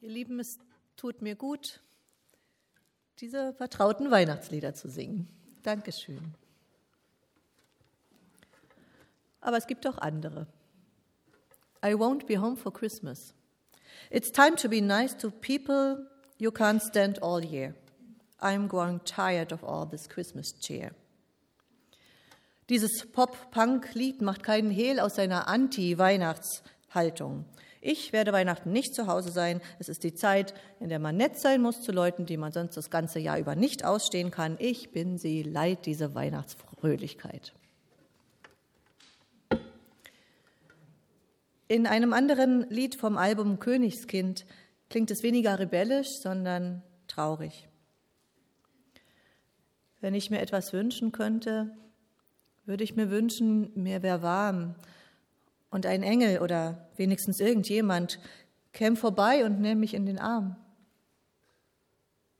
Ihr Lieben, es tut mir gut, diese vertrauten Weihnachtslieder zu singen. Dankeschön. Aber es gibt auch andere. I won't be home for Christmas. It's time to be nice to people you can't stand all year. I'm growing tired of all this Christmas cheer. Dieses Pop-Punk-Lied macht keinen Hehl aus seiner Anti-Weihnachtshaltung. Ich werde Weihnachten nicht zu Hause sein. Es ist die Zeit, in der man nett sein muss zu Leuten, die man sonst das ganze Jahr über nicht ausstehen kann. Ich bin sie leid, diese Weihnachtsfröhlichkeit. In einem anderen Lied vom Album Königskind klingt es weniger rebellisch, sondern traurig. Wenn ich mir etwas wünschen könnte, würde ich mir wünschen, mir wäre warm und ein Engel oder wenigstens irgendjemand käme vorbei und nähme mich in den Arm.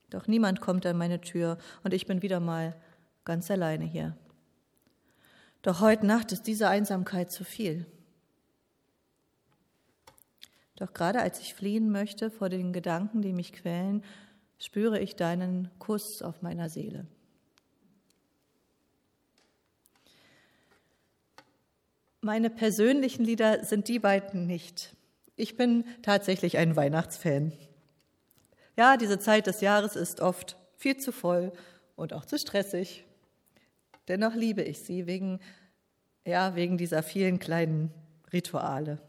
Doch niemand kommt an meine Tür und ich bin wieder mal ganz alleine hier. Doch heute Nacht ist diese Einsamkeit zu viel. Doch gerade als ich fliehen möchte vor den Gedanken, die mich quälen, spüre ich deinen Kuss auf meiner Seele. Meine persönlichen Lieder sind die beiden nicht. Ich bin tatsächlich ein Weihnachtsfan. Ja, diese Zeit des Jahres ist oft viel zu voll und auch zu stressig. Dennoch liebe ich sie wegen, ja, wegen dieser vielen kleinen Rituale.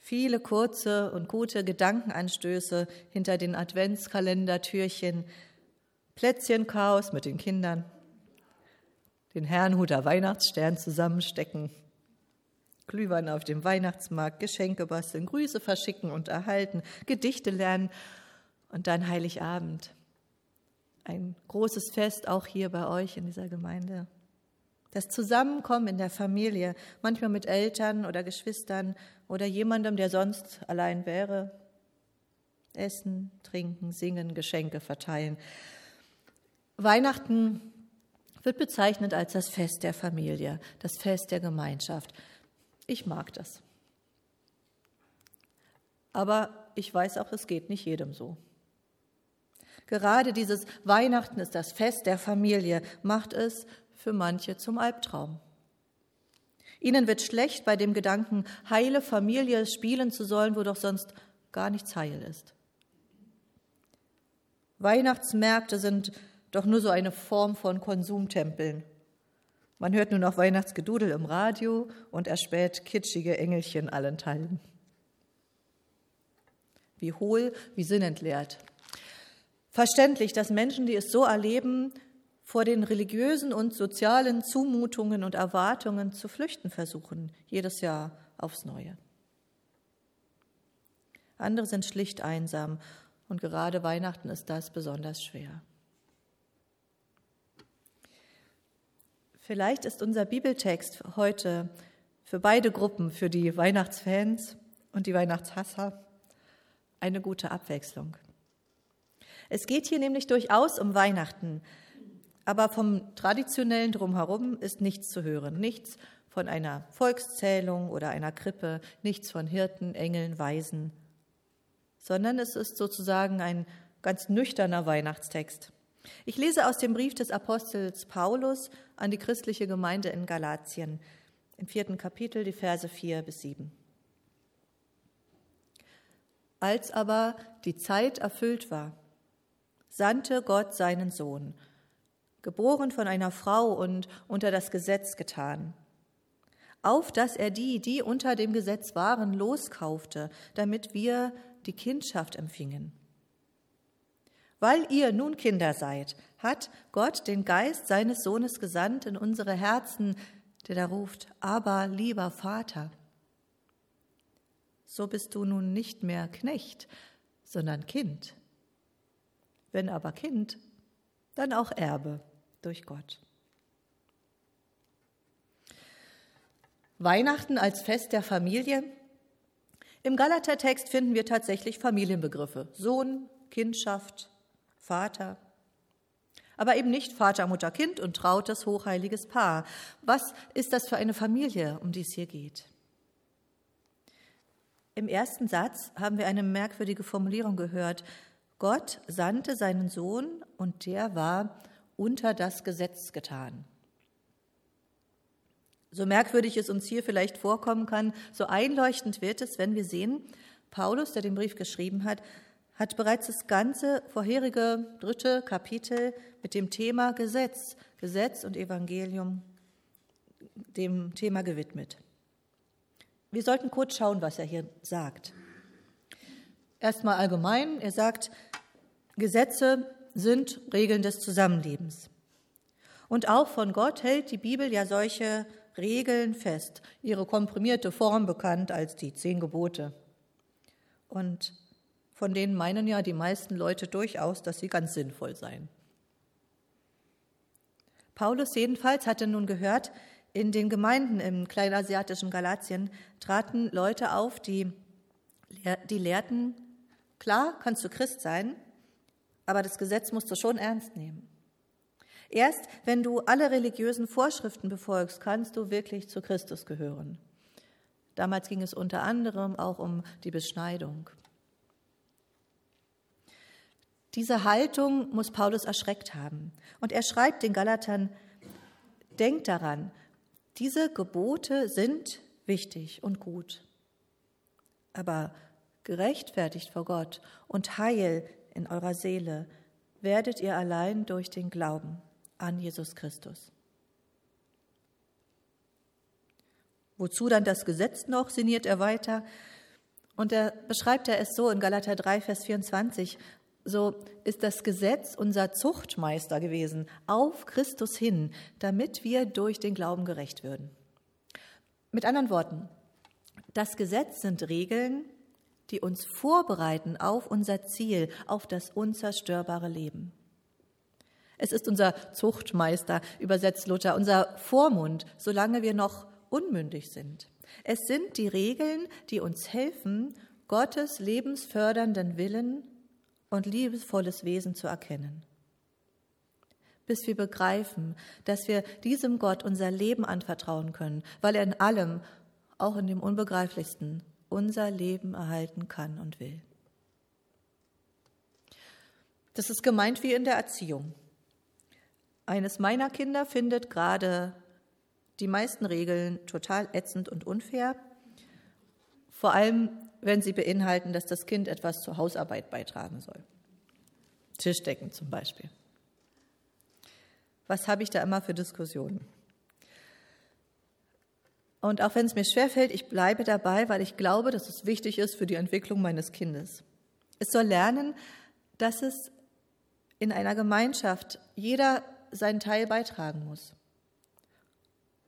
Viele kurze und gute Gedankenanstöße hinter den Adventskalendertürchen, Plätzchenchaos mit den Kindern, den Herrnhuter Weihnachtsstern zusammenstecken, Glühwein auf dem Weihnachtsmarkt, Geschenke basteln, Grüße verschicken und erhalten, Gedichte lernen und dann Heiligabend. Ein großes Fest auch hier bei euch in dieser Gemeinde. Das Zusammenkommen in der Familie, manchmal mit Eltern oder Geschwistern oder jemandem, der sonst allein wäre. Essen, trinken, singen, Geschenke verteilen. Weihnachten wird bezeichnet als das Fest der Familie, das Fest der Gemeinschaft. Ich mag das. Aber ich weiß auch, es geht nicht jedem so. Gerade dieses Weihnachten ist das Fest der Familie, macht es für manche zum Albtraum. Ihnen wird schlecht bei dem Gedanken, heile Familie spielen zu sollen, wo doch sonst gar nichts heil ist. Weihnachtsmärkte sind doch nur so eine Form von Konsumtempeln. Man hört nur noch Weihnachtsgedudel im Radio und erspäht kitschige Engelchen allenthalben. Wie hohl, wie sinnentleert. Verständlich, dass Menschen, die es so erleben, vor den religiösen und sozialen Zumutungen und Erwartungen zu flüchten versuchen, jedes Jahr aufs Neue. Andere sind schlicht einsam und gerade Weihnachten ist das besonders schwer. Vielleicht ist unser Bibeltext heute für beide Gruppen, für die Weihnachtsfans und die Weihnachtshasser, eine gute Abwechslung. Es geht hier nämlich durchaus um Weihnachten, aber vom traditionellen Drumherum ist nichts zu hören, nichts von einer Volkszählung oder einer Krippe, nichts von Hirten, Engeln, Weisen, sondern es ist sozusagen ein ganz nüchterner Weihnachtstext. Ich lese aus dem Brief des Apostels Paulus an die christliche Gemeinde in Galatien im vierten Kapitel, die Verse vier bis sieben. Als aber die Zeit erfüllt war, sandte Gott seinen Sohn, geboren von einer Frau und unter das Gesetz getan, auf dass er die, die unter dem Gesetz waren, loskaufte, damit wir die Kindschaft empfingen. Weil ihr nun Kinder seid, hat Gott den Geist seines Sohnes gesandt in unsere Herzen, der da ruft, aber lieber Vater. So bist du nun nicht mehr Knecht, sondern Kind. Wenn aber Kind, dann auch Erbe durch Gott. Weihnachten als Fest der Familie. Im Galatertext finden wir tatsächlich Familienbegriffe. Sohn, Kindschaft, Vater. Aber eben nicht Vater, Mutter, Kind und trautes, hochheiliges Paar. Was ist das für eine Familie, um die es hier geht? Im ersten Satz haben wir eine merkwürdige Formulierung gehört. Gott sandte seinen Sohn und der war unter das Gesetz getan. So merkwürdig es uns hier vielleicht vorkommen kann, so einleuchtend wird es, wenn wir sehen, Paulus, der den Brief geschrieben hat, hat bereits das ganze vorherige dritte Kapitel mit dem Thema Gesetz, Gesetz und Evangelium, dem Thema gewidmet. Wir sollten kurz schauen, was er hier sagt. Erstmal allgemein, er sagt, Gesetze sind Regeln des Zusammenlebens. Und auch von Gott hält die Bibel ja solche Regeln fest, ihre komprimierte Form bekannt als die zehn Gebote. Und von denen meinen ja die meisten Leute durchaus, dass sie ganz sinnvoll seien. Paulus jedenfalls hatte nun gehört, in den Gemeinden im kleinasiatischen Galatien traten Leute auf, die, die lehrten, klar kannst du Christ sein, aber das Gesetz musst du schon ernst nehmen. Erst wenn du alle religiösen Vorschriften befolgst, kannst du wirklich zu Christus gehören. Damals ging es unter anderem auch um die Beschneidung. Diese Haltung muss Paulus erschreckt haben. Und er schreibt den Galatern, denkt daran, diese Gebote sind wichtig und gut. Aber gerechtfertigt vor Gott und Heil in eurer Seele werdet ihr allein durch den Glauben an Jesus Christus. Wozu dann das Gesetz noch, sinniert er weiter. Und er beschreibt er es so in Galater 3, Vers 24. So ist das Gesetz unser Zuchtmeister gewesen, auf Christus hin, damit wir durch den Glauben gerecht würden. Mit anderen Worten, das Gesetz sind Regeln, die uns vorbereiten auf unser Ziel, auf das unzerstörbare Leben. Es ist unser Zuchtmeister, übersetzt Luther, unser Vormund, solange wir noch unmündig sind. Es sind die Regeln, die uns helfen, Gottes lebensfördernden Willen und liebevolles Wesen zu erkennen. Bis wir begreifen, dass wir diesem Gott unser Leben anvertrauen können, weil er in allem, auch in dem Unbegreiflichsten, unser Leben erhalten kann und will. Das ist gemeint wie in der Erziehung. Eines meiner Kinder findet gerade die meisten Regeln total ätzend und unfair, vor allem wenn sie beinhalten, dass das Kind etwas zur Hausarbeit beitragen soll. Tischdecken zum Beispiel. Was habe ich da immer für Diskussionen? Und auch wenn es mir schwerfällt, ich bleibe dabei, weil ich glaube, dass es wichtig ist für die Entwicklung meines Kindes. Es soll lernen, dass es in einer Gemeinschaft jeder seinen Teil beitragen muss.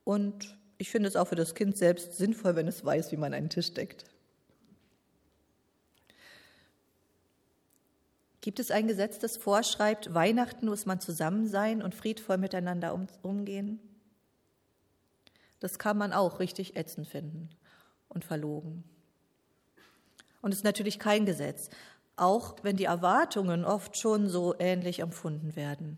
Und ich finde es auch für das Kind selbst sinnvoll, wenn es weiß, wie man einen Tisch deckt. Gibt es ein Gesetz, das vorschreibt, Weihnachten muss man zusammen sein und friedvoll miteinander umgehen? Das kann man auch richtig ätzend finden und verlogen. Und es ist natürlich kein Gesetz, auch wenn die Erwartungen oft schon so ähnlich empfunden werden.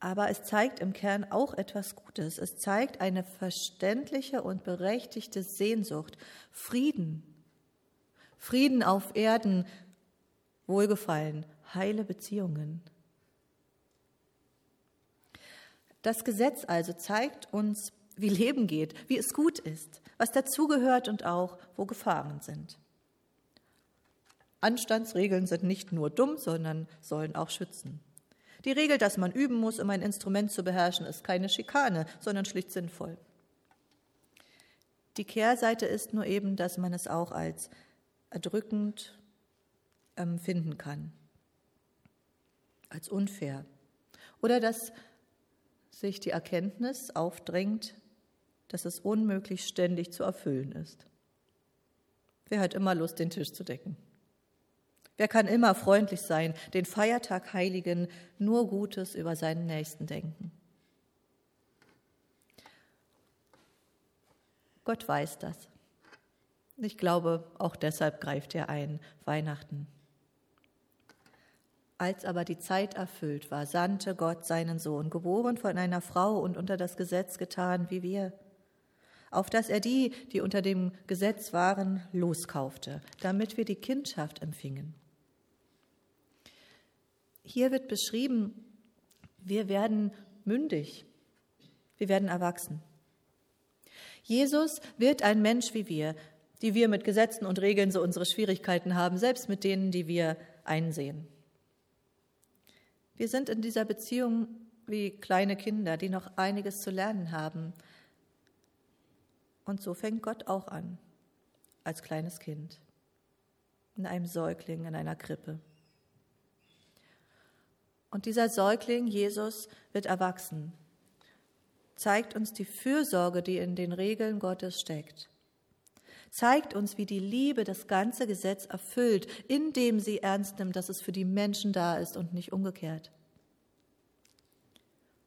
Aber es zeigt im Kern auch etwas Gutes. Es zeigt eine verständliche und berechtigte Sehnsucht, Frieden. Frieden auf Erden, Wohlgefallen, heile Beziehungen. Das Gesetz also zeigt uns, wie Leben geht, wie es gut ist, was dazugehört und auch, wo Gefahren sind. Anstandsregeln sind nicht nur dumm, sondern sollen auch schützen. Die Regel, dass man üben muss, um ein Instrument zu beherrschen, ist keine Schikane, sondern schlicht sinnvoll. Die Kehrseite ist nur eben, dass man es auch als erdrückend empfinden ähm, kann, als unfair. Oder dass sich die Erkenntnis aufdrängt, dass es unmöglich ständig zu erfüllen ist. Wer hat immer Lust, den Tisch zu decken? Wer kann immer freundlich sein, den Feiertag heiligen, nur Gutes über seinen Nächsten denken? Gott weiß das. Ich glaube, auch deshalb greift er ein, Weihnachten. Als aber die Zeit erfüllt war, sandte Gott seinen Sohn, geboren von einer Frau und unter das Gesetz getan wie wir. auf dass er die, die unter dem Gesetz waren, loskaufte, damit wir die Kindschaft empfingen. Hier wird beschrieben, wir werden mündig, wir werden erwachsen. Jesus wird ein Mensch wie wir, die wir mit Gesetzen und Regeln so unsere Schwierigkeiten haben, selbst mit denen, die wir einsehen. Wir sind in dieser Beziehung wie kleine Kinder, die noch einiges zu lernen haben. Und so fängt Gott auch an, als kleines Kind, in einem Säugling, in einer Krippe. Und dieser Säugling, Jesus, wird erwachsen, zeigt uns die Fürsorge, die in den Regeln Gottes steckt zeigt uns, wie die Liebe das ganze Gesetz erfüllt, indem sie ernst nimmt, dass es für die Menschen da ist und nicht umgekehrt.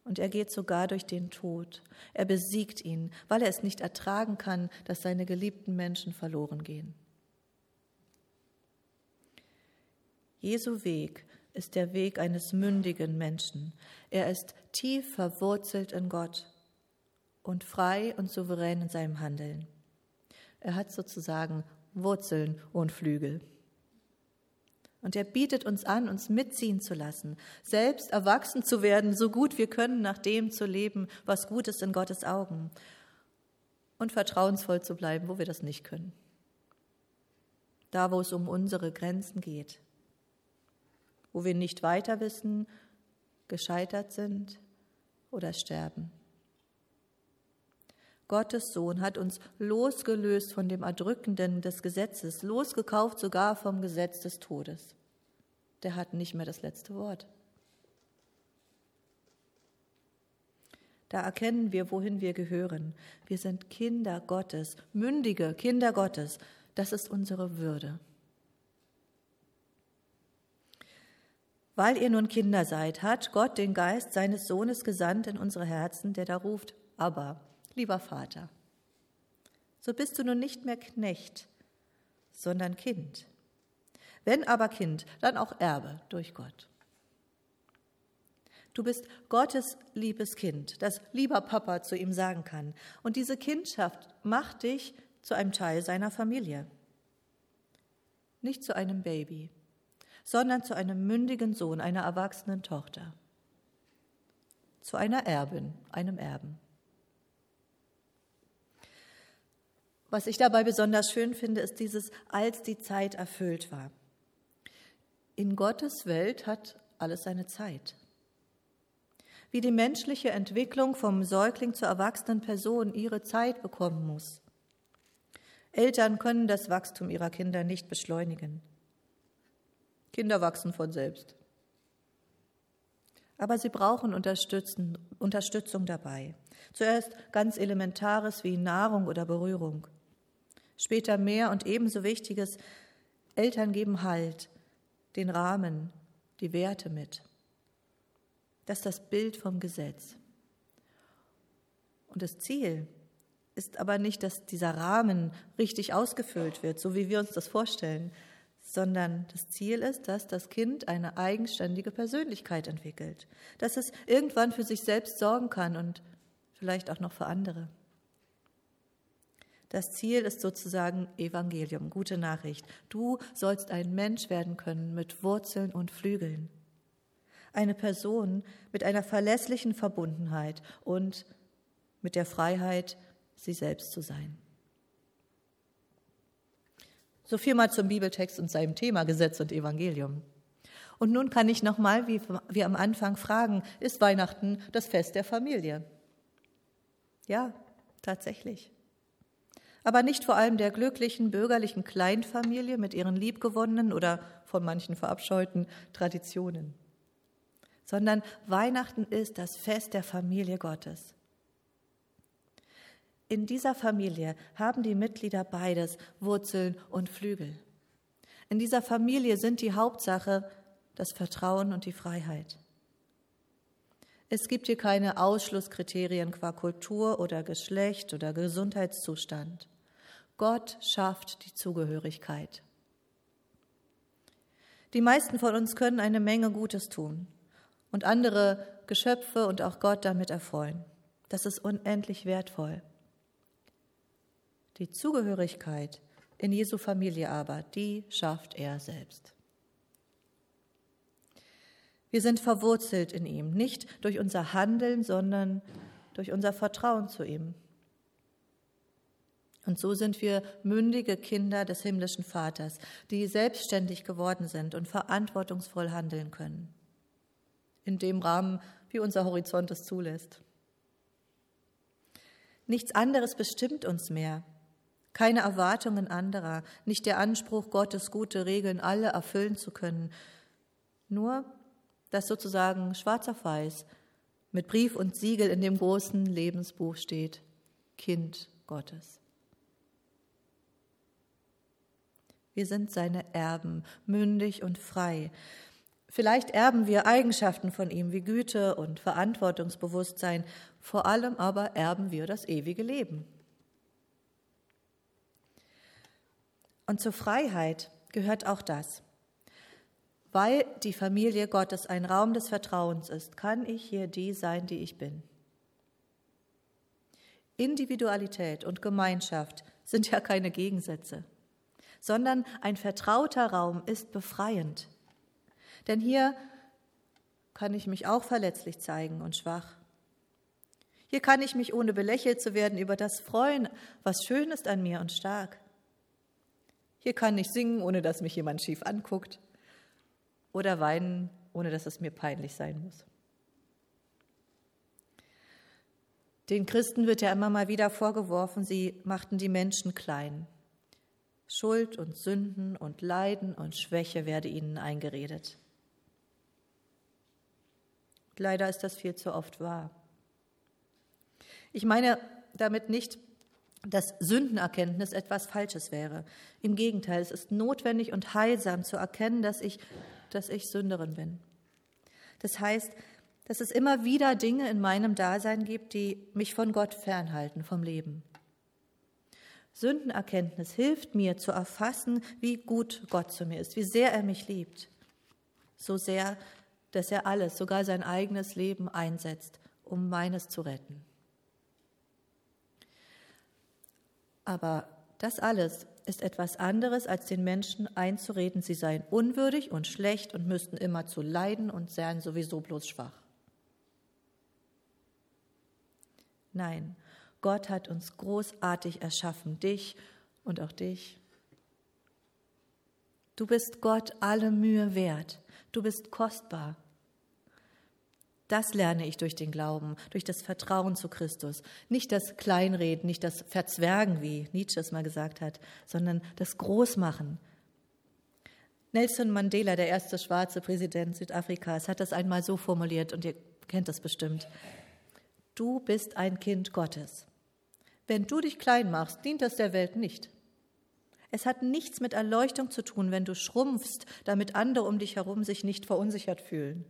Und er geht sogar durch den Tod. Er besiegt ihn, weil er es nicht ertragen kann, dass seine geliebten Menschen verloren gehen. Jesu Weg ist der Weg eines mündigen Menschen. Er ist tief verwurzelt in Gott und frei und souverän in seinem Handeln. Er hat sozusagen Wurzeln und Flügel. Und er bietet uns an, uns mitziehen zu lassen, selbst erwachsen zu werden, so gut wir können, nach dem zu leben, was gut ist in Gottes Augen. Und vertrauensvoll zu bleiben, wo wir das nicht können. Da, wo es um unsere Grenzen geht. Wo wir nicht weiter wissen, gescheitert sind oder sterben. Gottes Sohn hat uns losgelöst von dem Erdrückenden des Gesetzes, losgekauft sogar vom Gesetz des Todes. Der hat nicht mehr das letzte Wort. Da erkennen wir, wohin wir gehören. Wir sind Kinder Gottes, mündige Kinder Gottes. Das ist unsere Würde. Weil ihr nun Kinder seid, hat Gott den Geist seines Sohnes gesandt in unsere Herzen, der da ruft, aber lieber Vater, so bist du nun nicht mehr Knecht, sondern Kind. Wenn aber Kind, dann auch Erbe durch Gott. Du bist Gottes liebes Kind, das lieber Papa zu ihm sagen kann. Und diese Kindschaft macht dich zu einem Teil seiner Familie. Nicht zu einem Baby, sondern zu einem mündigen Sohn, einer erwachsenen Tochter. Zu einer Erbin, einem Erben. Was ich dabei besonders schön finde, ist dieses, als die Zeit erfüllt war. In Gottes Welt hat alles seine Zeit. Wie die menschliche Entwicklung vom Säugling zur erwachsenen Person ihre Zeit bekommen muss. Eltern können das Wachstum ihrer Kinder nicht beschleunigen. Kinder wachsen von selbst. Aber sie brauchen Unterstützung dabei. Zuerst ganz Elementares wie Nahrung oder Berührung später mehr und ebenso wichtiges, Eltern geben Halt, den Rahmen, die Werte mit. Das ist das Bild vom Gesetz. Und das Ziel ist aber nicht, dass dieser Rahmen richtig ausgefüllt wird, so wie wir uns das vorstellen, sondern das Ziel ist, dass das Kind eine eigenständige Persönlichkeit entwickelt, dass es irgendwann für sich selbst sorgen kann und vielleicht auch noch für andere. Das Ziel ist sozusagen Evangelium, gute Nachricht. Du sollst ein Mensch werden können mit Wurzeln und Flügeln. Eine Person mit einer verlässlichen Verbundenheit und mit der Freiheit, sie selbst zu sein. So viel mal zum Bibeltext und seinem Thema Gesetz und Evangelium. Und nun kann ich nochmal, wie wir am Anfang fragen, ist Weihnachten das Fest der Familie? Ja, tatsächlich aber nicht vor allem der glücklichen bürgerlichen Kleinfamilie mit ihren liebgewonnenen oder von manchen verabscheuten Traditionen, sondern Weihnachten ist das Fest der Familie Gottes. In dieser Familie haben die Mitglieder beides, Wurzeln und Flügel. In dieser Familie sind die Hauptsache das Vertrauen und die Freiheit. Es gibt hier keine Ausschlusskriterien qua Kultur oder Geschlecht oder Gesundheitszustand. Gott schafft die Zugehörigkeit. Die meisten von uns können eine Menge Gutes tun und andere Geschöpfe und auch Gott damit erfreuen. Das ist unendlich wertvoll. Die Zugehörigkeit in Jesu Familie aber, die schafft er selbst. Wir sind verwurzelt in ihm, nicht durch unser Handeln, sondern durch unser Vertrauen zu ihm. Und so sind wir mündige Kinder des himmlischen Vaters, die selbstständig geworden sind und verantwortungsvoll handeln können. In dem Rahmen, wie unser Horizont es zulässt. Nichts anderes bestimmt uns mehr. Keine Erwartungen anderer, nicht der Anspruch, Gottes gute Regeln alle erfüllen zu können. Nur, dass sozusagen schwarz auf weiß mit Brief und Siegel in dem großen Lebensbuch steht, Kind Gottes. Wir sind seine Erben, mündig und frei. Vielleicht erben wir Eigenschaften von ihm wie Güte und Verantwortungsbewusstsein, vor allem aber erben wir das ewige Leben. Und zur Freiheit gehört auch das. Weil die Familie Gottes ein Raum des Vertrauens ist, kann ich hier die sein, die ich bin. Individualität und Gemeinschaft sind ja keine Gegensätze, sondern ein vertrauter Raum ist befreiend. Denn hier kann ich mich auch verletzlich zeigen und schwach. Hier kann ich mich, ohne belächelt zu werden, über das freuen, was schön ist an mir und stark. Hier kann ich singen, ohne dass mich jemand schief anguckt. Oder weinen, ohne dass es mir peinlich sein muss. Den Christen wird ja immer mal wieder vorgeworfen, sie machten die Menschen klein. Schuld und Sünden und Leiden und Schwäche werde ihnen eingeredet. Leider ist das viel zu oft wahr. Ich meine damit nicht, dass Sündenerkenntnis etwas Falsches wäre. Im Gegenteil, es ist notwendig und heilsam zu erkennen, dass ich, dass ich Sünderin bin. Das heißt, dass es immer wieder Dinge in meinem Dasein gibt, die mich von Gott fernhalten, vom Leben. Sündenerkenntnis hilft mir zu erfassen, wie gut Gott zu mir ist, wie sehr er mich liebt. So sehr, dass er alles, sogar sein eigenes Leben einsetzt, um meines zu retten. Aber das alles ist etwas anderes, als den Menschen einzureden, sie seien unwürdig und schlecht und müssten immer zu leiden und seien sowieso bloß schwach. Nein, Gott hat uns großartig erschaffen, dich und auch dich. Du bist Gott alle Mühe wert. Du bist kostbar. Das lerne ich durch den Glauben, durch das Vertrauen zu Christus. Nicht das Kleinreden, nicht das Verzwergen, wie Nietzsche es mal gesagt hat, sondern das Großmachen. Nelson Mandela, der erste schwarze Präsident Südafrikas, hat das einmal so formuliert und ihr kennt das bestimmt. Du bist ein Kind Gottes. Wenn du dich klein machst, dient das der Welt nicht. Es hat nichts mit Erleuchtung zu tun, wenn du schrumpfst, damit andere um dich herum sich nicht verunsichert fühlen.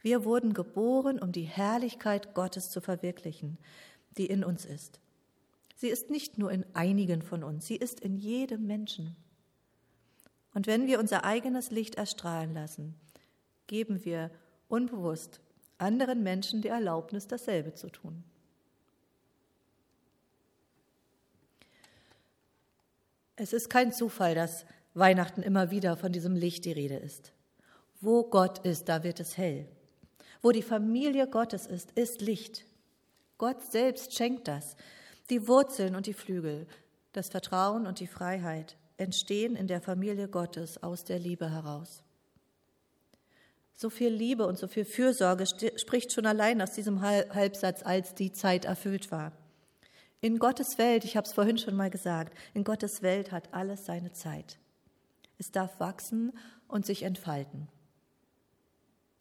Wir wurden geboren, um die Herrlichkeit Gottes zu verwirklichen, die in uns ist. Sie ist nicht nur in einigen von uns, sie ist in jedem Menschen. Und wenn wir unser eigenes Licht erstrahlen lassen, geben wir unbewusst anderen Menschen die Erlaubnis, dasselbe zu tun. Es ist kein Zufall, dass Weihnachten immer wieder von diesem Licht die Rede ist. Wo Gott ist, da wird es hell. Wo die Familie Gottes ist, ist Licht. Gott selbst schenkt das. Die Wurzeln und die Flügel, das Vertrauen und die Freiheit entstehen in der Familie Gottes aus der Liebe heraus. So viel Liebe und so viel Fürsorge spricht schon allein aus diesem Halbsatz, als die Zeit erfüllt war. In Gottes Welt, ich habe es vorhin schon mal gesagt, in Gottes Welt hat alles seine Zeit. Es darf wachsen und sich entfalten.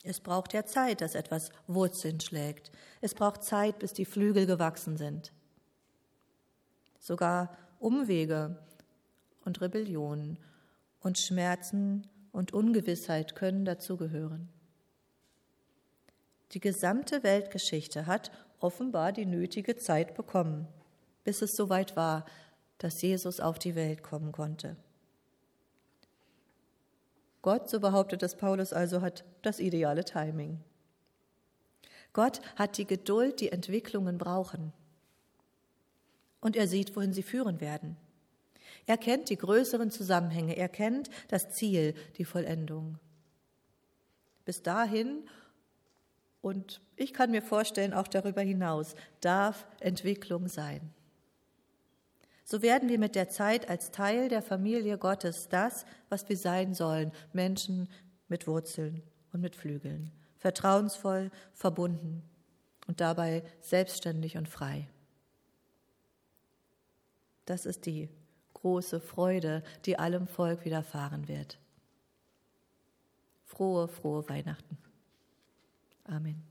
Es braucht ja Zeit, dass etwas Wurzeln schlägt. Es braucht Zeit, bis die Flügel gewachsen sind. Sogar Umwege und Rebellion und Schmerzen und Ungewissheit können dazugehören. Die gesamte Weltgeschichte hat offenbar die nötige Zeit bekommen, bis es soweit war, dass Jesus auf die Welt kommen konnte. Gott, so behauptet es Paulus also, hat das ideale Timing. Gott hat die Geduld, die Entwicklungen brauchen. und er sieht, wohin sie führen werden. Er kennt die größeren Zusammenhänge, er kennt das Ziel, die Vollendung. Bis dahin und ich kann mir vorstellen, auch darüber hinaus darf Entwicklung sein. So werden wir mit der Zeit als Teil der Familie Gottes das, was wir sein sollen, Menschen mit Wurzeln und mit Flügeln, vertrauensvoll, verbunden und dabei selbstständig und frei. Das ist die große Freude, die allem Volk widerfahren wird. Frohe, frohe Weihnachten. Amen.